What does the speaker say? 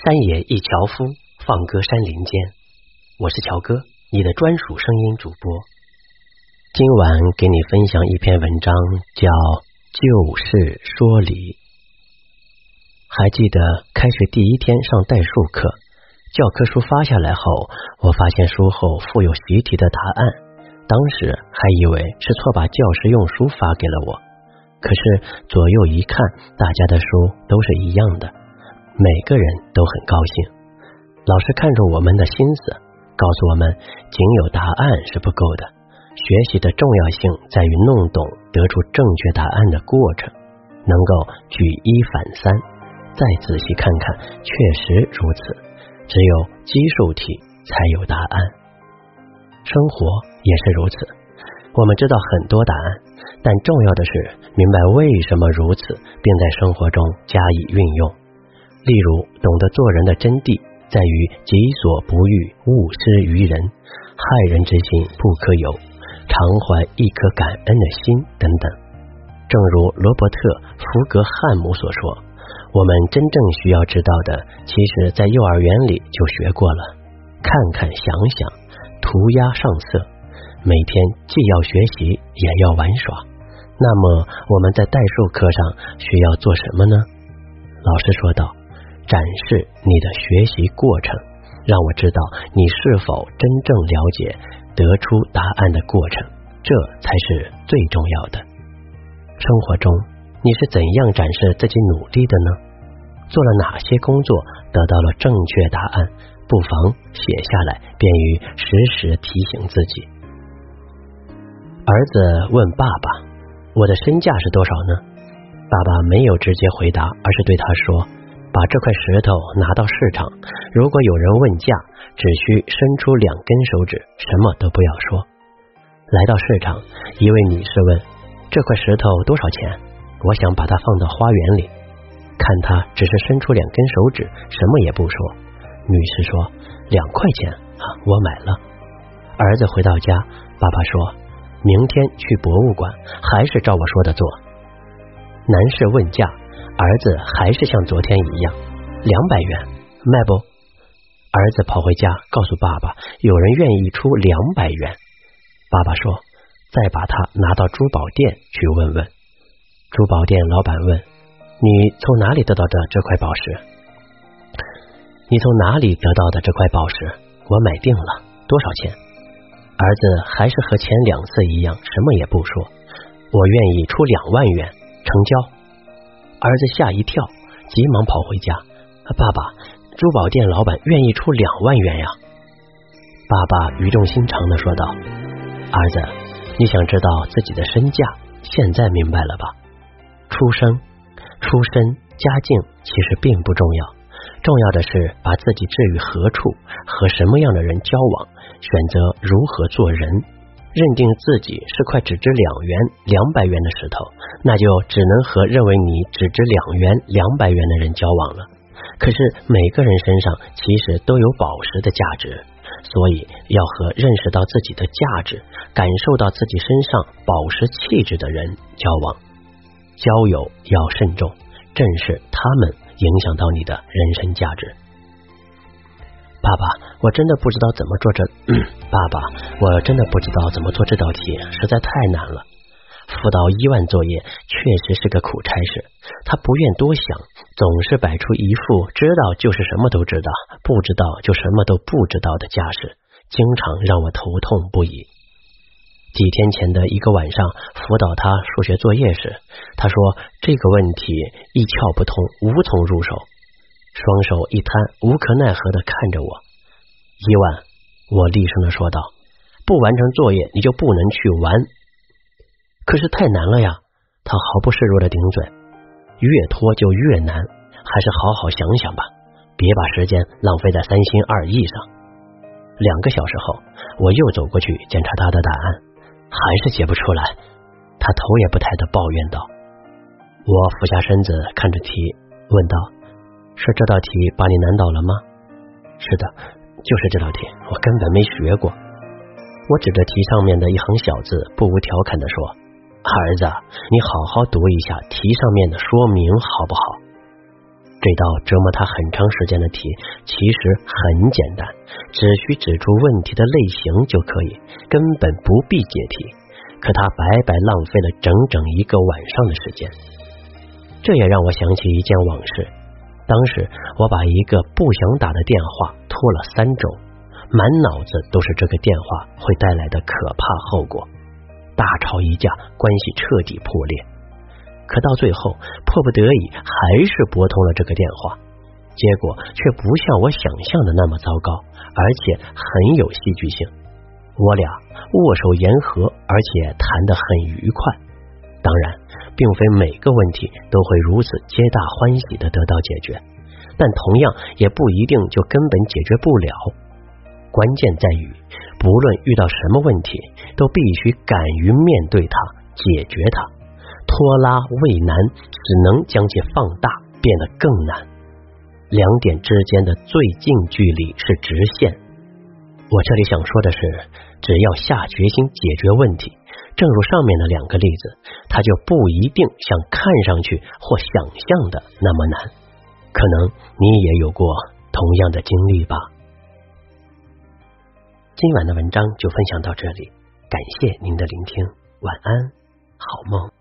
山野一樵夫，放歌山林间。我是乔哥，你的专属声音主播。今晚给你分享一篇文章，叫《旧事说理》。还记得开学第一天上代数课，教科书发下来后，我发现书后附有习题的答案，当时还以为是错把教师用书发给了我，可是左右一看，大家的书都是一样的。每个人都很高兴。老师看着我们的心思，告诉我们，仅有答案是不够的，学习的重要性在于弄懂得出正确答案的过程，能够举一反三，再仔细看看，确实如此。只有基数题才有答案。生活也是如此，我们知道很多答案，但重要的是明白为什么如此，并在生活中加以运用。例如，懂得做人的真谛在于己所不欲，勿施于人；害人之心不可有，常怀一颗感恩的心等等。正如罗伯特·福格汉姆所说：“我们真正需要知道的，其实在幼儿园里就学过了。看看，想想，涂鸦上色，每天既要学习，也要玩耍。那么，我们在代数课上需要做什么呢？”老师说道。展示你的学习过程，让我知道你是否真正了解得出答案的过程，这才是最重要的。生活中你是怎样展示自己努力的呢？做了哪些工作得到了正确答案？不妨写下来，便于时时提醒自己。儿子问爸爸：“我的身价是多少呢？”爸爸没有直接回答，而是对他说。把这块石头拿到市场，如果有人问价，只需伸出两根手指，什么都不要说。来到市场，一位女士问：“这块石头多少钱？”我想把它放到花园里。看他只是伸出两根手指，什么也不说。女士说：“两块钱啊，我买了。”儿子回到家，爸爸说：“明天去博物馆，还是照我说的做。”男士问价。儿子还是像昨天一样，两百元卖不？儿子跑回家告诉爸爸，有人愿意出两百元。爸爸说：“再把它拿到珠宝店去问问。”珠宝店老板问：“你从哪里得到的这块宝石？”你从哪里得到的这块宝石？我买定了，多少钱？儿子还是和前两次一样，什么也不说。我愿意出两万元，成交。儿子吓一跳，急忙跑回家。爸爸，珠宝店老板愿意出两万元呀！爸爸语重心长的说道：“儿子，你想知道自己的身价，现在明白了吧？出生、出身、家境其实并不重要，重要的是把自己置于何处，和什么样的人交往，选择如何做人。”认定自己是块只值两元、两百元的石头，那就只能和认为你只值两元、两百元的人交往了。可是每个人身上其实都有宝石的价值，所以要和认识到自己的价值、感受到自己身上宝石气质的人交往。交友要慎重，正是他们影响到你的人生价值。爸爸，我真的不知道怎么做这。爸爸，我真的不知道怎么做这道题，实在太难了。辅导一万作业确实是个苦差事。他不愿多想，总是摆出一副知道就是什么都知道，不知道就什么都不知道的架势，经常让我头痛不已。几天前的一个晚上，辅导他数学作业时，他说这个问题一窍不通，无从入手。双手一摊，无可奈何的看着我。伊万，我厉声的说道：“不完成作业，你就不能去玩。”可是太难了呀！他毫不示弱的顶嘴：“越拖就越难，还是好好想想吧，别把时间浪费在三心二意上。”两个小时后，我又走过去检查他的答案，还是写不出来。他头也不抬的抱怨道：“我俯下身子看着题，问道。”是这道题把你难倒了吗？是的，就是这道题，我根本没学过。我指着题上面的一行小字，不无调侃的说：“儿子，你好好读一下题上面的说明，好不好？”这道折磨他很长时间的题其实很简单，只需指出问题的类型就可以，根本不必解题。可他白白浪费了整整一个晚上的时间。这也让我想起一件往事。当时我把一个不想打的电话拖了三周，满脑子都是这个电话会带来的可怕后果，大吵一架，关系彻底破裂。可到最后，迫不得已还是拨通了这个电话，结果却不像我想象的那么糟糕，而且很有戏剧性。我俩握手言和，而且谈得很愉快。当然，并非每个问题都会如此皆大欢喜的得到解决，但同样也不一定就根本解决不了。关键在于，不论遇到什么问题，都必须敢于面对它，解决它。拖拉未难，只能将其放大，变得更难。两点之间的最近距离是直线。我这里想说的是，只要下决心解决问题，正如上面的两个例子，它就不一定像看上去或想象的那么难。可能你也有过同样的经历吧。今晚的文章就分享到这里，感谢您的聆听，晚安，好梦。